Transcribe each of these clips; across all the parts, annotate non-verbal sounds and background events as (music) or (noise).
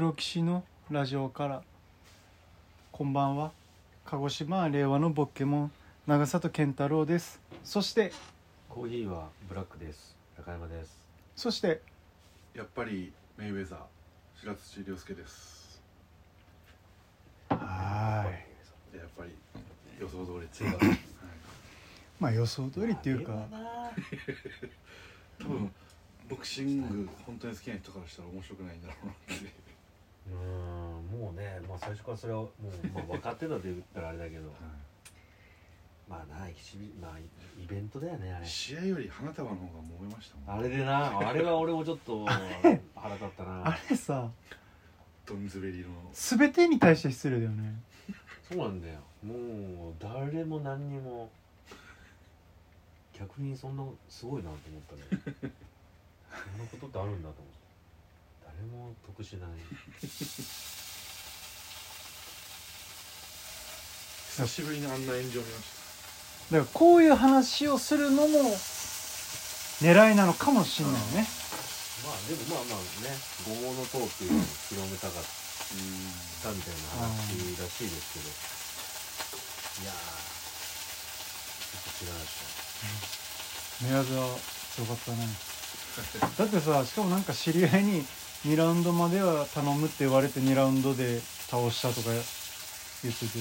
黒騎士のラジオから。こんばんは。鹿児島令和のボッケモン長里健太郎です。そしてコーヒーはブラックです。高山です。そしてやっぱりメイウェザー白土亮介です。はやっぱり予想通り強いはい。(laughs) まあ予想通りっていうか。(laughs) 多分ボクシング本当に好きな人からしたら面白くないんだろうなってうーんもうねまあ最初からそれはもう、まあ、(laughs) 分かってたって言ったらあれだけどまあなエキシビまあイイベントだよねあれ。試合より花束の方が燃えましたもんあれでなあれは俺もちょっと (laughs) 腹立ったな。あれさドンズベリーの。全てに対して失礼だよね。そうなんだよ。もう誰も何にも逆にそんなすごいなと思ったね。(laughs) そんなことってあるんだと思って誰も得しない。久しぶりにあんな炎上見ましだからこういう話をするのも狙いなのかもしんないよね。まあでもまあまあねごぼうのトークを広めたかったみたいな話らしいですけど。いやーちょっと違うでし宮沢強かったね。(laughs) だってさしかもなんか知り合いに2ラウンドまでは頼むって言われて2ラウンドで倒したとか言ってて。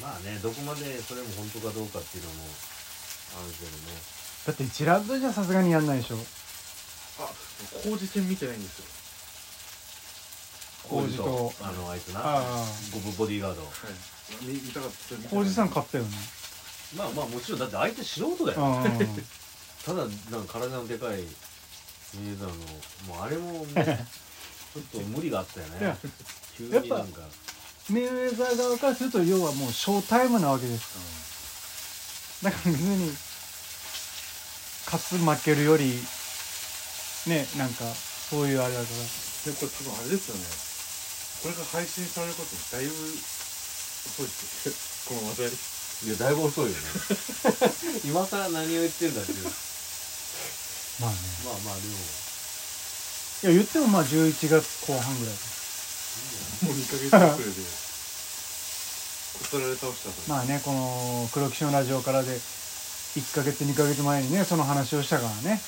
ょまあねどこまでそれも本当かどうかっていうのもあるけどね。だって1ラウンドじゃさすがにやんないでしょ。たあ工事戦見てないんですよ。浩二と。あのあいつな。ああ。ゴブボディーガード。はい。見見たかった見てない浩二さん勝ったよね。まあまあもちろんだって相手素人だよ。あ (laughs) ただなんか体のでかいミネザーのもうあれもねちょっと無理があったよね。(laughs) 急にやっぱなんかメイウェザー側からすると要はもうショータイムなわけです。だから別に勝つ負けるよりねなんかそういうあれだから。でこれ多分あれですよね。これが配信されることだいぶ遅いですよこの話題。いやだいぶ遅いよね。(laughs) 今更何を言ってるんだっていうまあね。まあまあでも。いや言ってもまあ11月後半ぐらい。もう2ヶ月遅れで。こすられ倒したと。まあねこの黒騎士のラジオからで1ヶ月2ヶ月前にねその話をしたからね。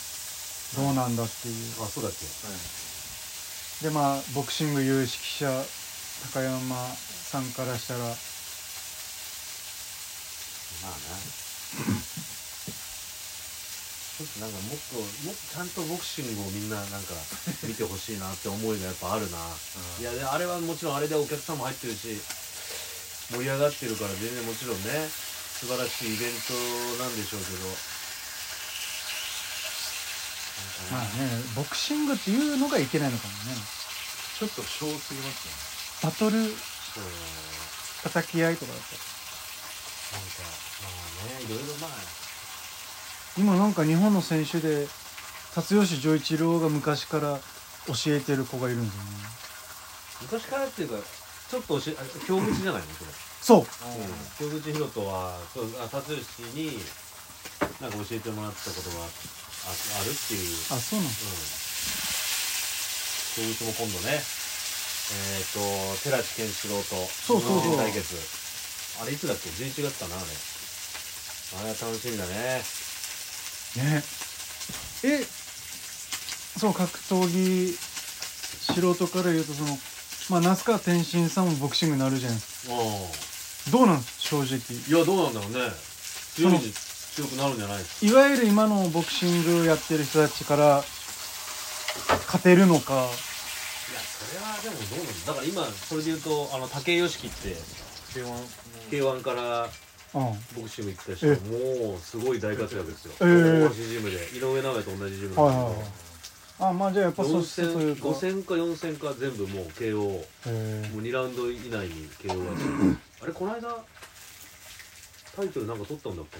どうなんだっていう。あそうだっけ。はい。でまあボクシング有識者高山さんからしたら。まあな。ち (laughs) ょっとなんかもっともっとちゃんとボクシングをみんななんか見てほしいなって思いがやっぱあるな。うん。いやであれはもちろんあれでお客さんも入ってるし盛り上がってるから全然もちろんね素晴らしいイベントなんでしょうけど。まあねねボクシングっていうのがいけないのかもね。ちょっと小すぎますね。バトルそう。叩き合いとかだっなんかまあねいろいろまあた今なんか日本の選手で辰吉丈一郎が昔から教えてる子がいるんですよね昔からっていうかちょっと教えあ京口じゃないのそれそう京口博人はそうあ辰吉になんか教えてもらったことがああるっていうあそうなんうん京口も今度ねえっ、と寺地健志郎とそうそう対決あれいつだっけ？11月かなあれ。あれは楽しみだねね。えその格闘技素人から言うとそのまあ那須川天心さんもボクシングになるじゃないですか。うどうなんです正直。んいやどうなんだろうね。強いに強くなるんじゃないですか？いわゆる今のボクシングやってる人たちから勝てるのか。いやそれはでもどうなんだだから今それで言うとあの武井良樹って K1 の K1 からうん。ボクシング行った人えもうすごい大活躍ですよ、ええ大橋ジムで井上尚弥と同じジムはいはいはい。あまあじゃあやっぱ素質というか。5戦か4戦か全部もう KO もう2ラウンド以内に KO が (coughs) あれこの間タイトルなんか取ったんだっけ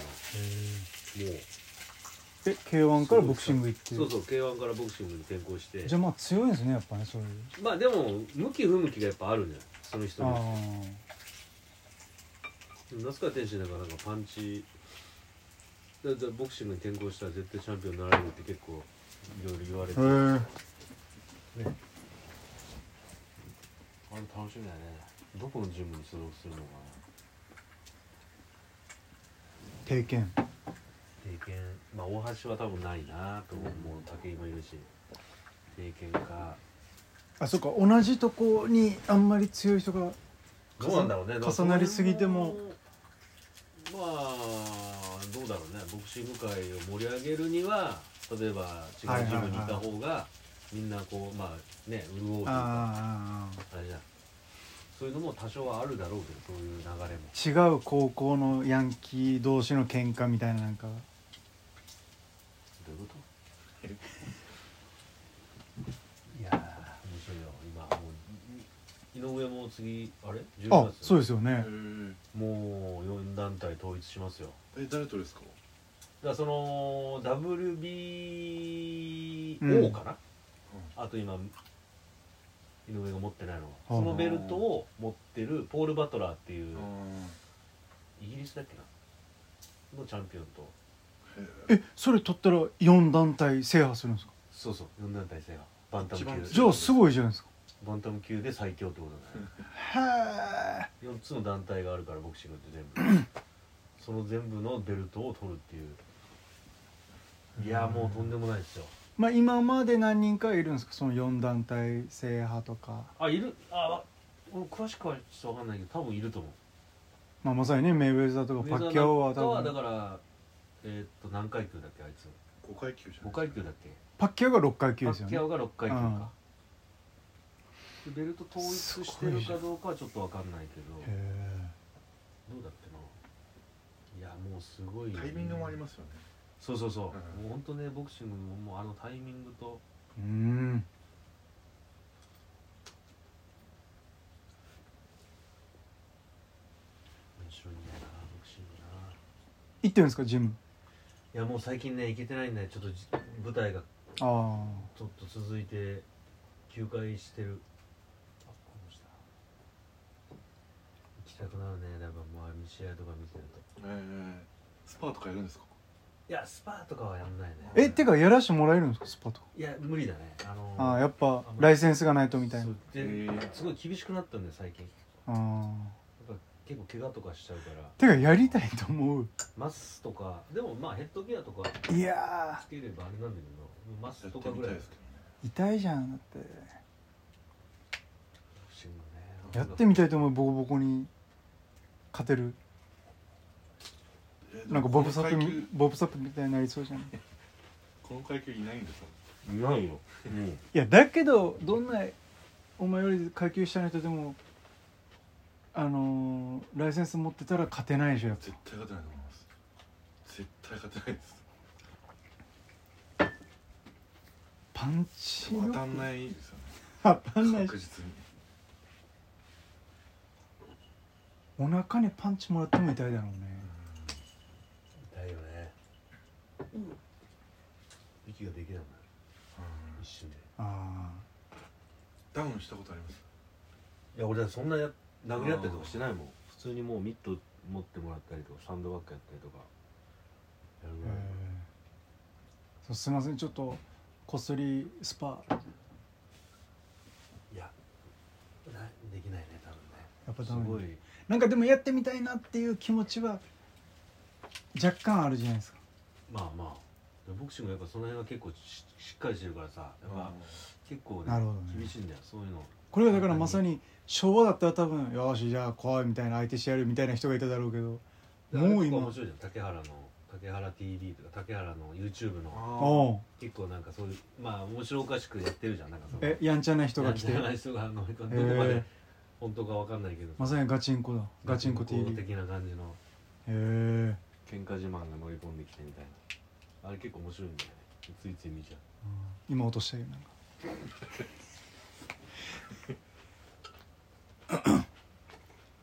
な。もう。え K1 からボクシング行って。そうそう K1 からボクシングに転向して。じゃあまあ強いんですねやっぱねそういう。まあでも向き不向きがやっぱあるんじゃないその人あに那須川天心なんかなんかパンチだだボクシングに転向したら絶対チャンピオンになられるって結構いろいろ言われて、あへえあれ楽しみだね。どこのジムに所属するのか経験。な経験。まあ大橋は多分ないなと思う。武井もいるし。経験か。あそっか。同じとこにあんまり強い人がどうなんだろうね。重なりすぎてもまあどうだろうね。ボクシング界を盛り上げるには例えば違うジムにいた方がみんなこうまあね潤うというか。ああれじゃん。そういうのも多少はあるだろうけどそういう流れも。あ違う高校のヤンキー同士の喧嘩みたいななんかどういうこといやー面白いよ今もうい井上も次あれ？10あ月？そうですよね。もう4団体統一しますよ。え誰とですか？だからその WBO うん。かな、あと今井上が持ってないのは。はあそのベルトを持ってるポール・バトラーっていうあイギリスだっけな？のチャンピオンと。えそれ取ったら4団体制覇するんですか？そうそう4団体制覇。バンタム一番級じゃあすごいじゃないですかバンタム級で最強ってことだね。へえ4つの団体があるからボクシングって全部。(laughs) その全部のベルトを取るっていう。いやもうとんでもないですよ。まあ今まで何人かいるんですか？その4団体制覇とか、あいる。あ俺詳しくはちょっと分かんないけど多分いると思う。まあ、まさにねメイウェザーとかパッキャオは多分。だからえーっと何階級だっけあいつ。5階級じゃ5ない。階級だっけ。パッキャオが6階級ですよね。パッキャオが6階級うん。かでベルト統一してるかどうかはちょっと分かんないけど。どうだっけな。いやもうすごい。よねタイミングもありますよね。そうそうそう、うん。もう本当ねボクシングももうあのタイミングと。うん。面白いんだよなボクシングな。行ってるんですかジム？いやもう最近ね行けてないんでちょっとじ舞台があちょっと続いて休会してるあこの下たくなるね。だからまあ試合とか見てると。ええスパーとかやるんですか？いやスパーとかはやんないね。あえてかやらしてもらえるんですか？スパとか。いや無理だね。あのああやっぱライセンスがないとみたいな。すごい厳しくなったんだよ最近。あやっぱ結構怪我とかしちゃうから。てかやりたいと思う。マスとかでもまあヘッドギアとかいやつければあれなんだけどマスとかぐらいですけど痛いじゃんだって。やってみたいと思うボコボコに勝てる。えなんかボブサップボブサップみたいになりそうじゃん。いこの階級いないんですか？ないよ。うんやだけどどんなお前より階級下の人でもあのーライセンス持ってたら勝てないでしょやっぱ。絶対勝てないと思います。絶対勝てないです。パンチ当たんないですよね。当たんないし。確実にお腹にパンチもらっても痛いだろうね。痛いよね。息ができないもん。一瞬で。あダウンしたことあります？いや俺だってそんなや殴り合ったりとかしてないもん。普通にもうミット持ってもらったりとかサンドバッグやったりとか。やるすいませんちょっとこっそりスパ。いやなできないね多分ね。すやっぱダメ。ごいなんかでもやってみたいなっていう気持ちは若干あるじゃないですか。まあまあ。ボクシングやっぱその辺は結構ししっかりしてるからさやっぱ結構ねなるほどね。厳しいんだよそういうの。これがだからまさに昭和だったら多分よしじゃあ怖いみたいな相手してやるみたいな人がいただろうけどもう今。面白いじゃん竹原の竹原 TV とか竹原の YouTube の。結構なんかそういうまあ面白おかしくやってるじゃんなんかその。えやんちゃな人が来て。やんちゃな人が乗り込んへでどこまでえ本当かわかんないけど。まさにガチンコだ。ガチンコ TV へ的な感じの。え。喧嘩自慢が乗り込んできてみたいな。あれ結構面白いんだよね。ついつい見ちゃう。今落としたよなんか。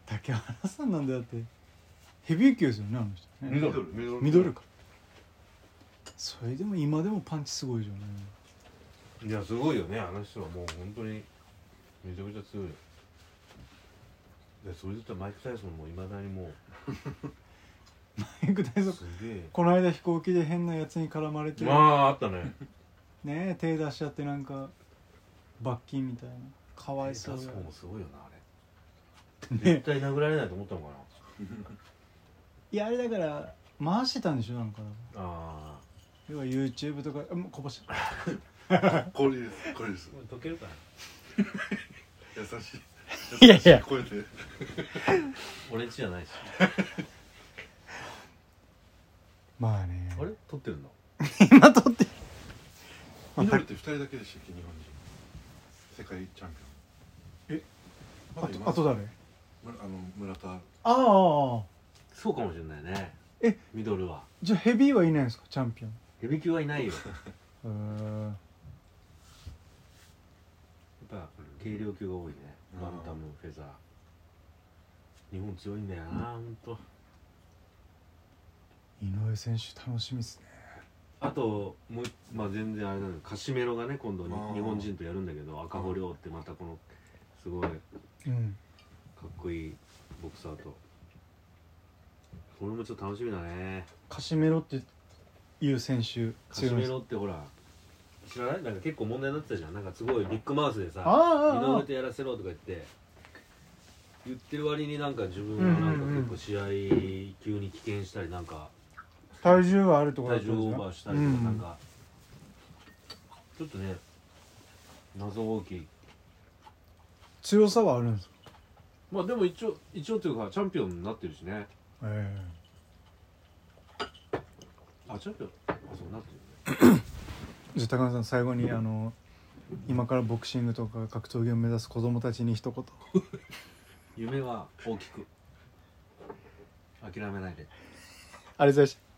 竹原さんなんだよって。ヘビー級ですよねあの人ね。ミドル。ミドル。ミドルか。それでも今でもパンチすごいじゃんねいやすごいよね。あの人はもう本当にめちゃくちゃ強いでそれで言ったらマイク・タイソンもいまだにも (laughs) マイク・タイソン。うすげえ。この間飛行機で変なやつに絡まれて。まああったね。(laughs) ね手出しちゃってなんか罰金みたいな。かわいそう出す方もすごいよなあれ。(laughs) ね絶対殴られないと思ったのかいやあれだから回してたんでしょなんか。なあ要は YouTube とかあもうこぼしこれですこれです。あ溶けるかな。優しいいやいや。優し声で俺んちじゃないし。まあね。あれ？撮ってるの？今撮ってミノルって二人だけでしたっけ？日本人。世界チャンピオン。え？まだいます。あとあと誰？むあの村田。ああああ。そうかもしれないね。え？ミドルは。じゃあヘビーはいないんですか？チャンピオン。ヘビー級はいないよ。(laughs) へーやっぱ軽量級が多いね。うんバンタムフェザー。日本強いんだよな。ほんと。井上選手楽しみですね。あともうまあ全然あれなんカシメロがね今度日本人とやるんだけど赤穂亮ってまたこのすごいかうん。っこいいボクサーと。これもちょっと楽しみだね。カシメロっていう選手カシメロってほら知らない？なんか結構問題になってたじゃん。なんかすごいビッグマウスでさ井上とやらせろとか言って言ってる割になんか自分がなんか結構試合急に棄権したりなんか体重はあるところだ体重オーバーしたりとかなんかちょっとね謎大き。い強さはあるんですか？まあでも一応一応というかチャンピオンになってるしね。えあチャンピオンあそうなってる。ねえじゃあ高野さん最後に (laughs) あの今からボクシングとか格闘技を目指す子供たちに一言。夢は大きく諦めないで。ありがとうございました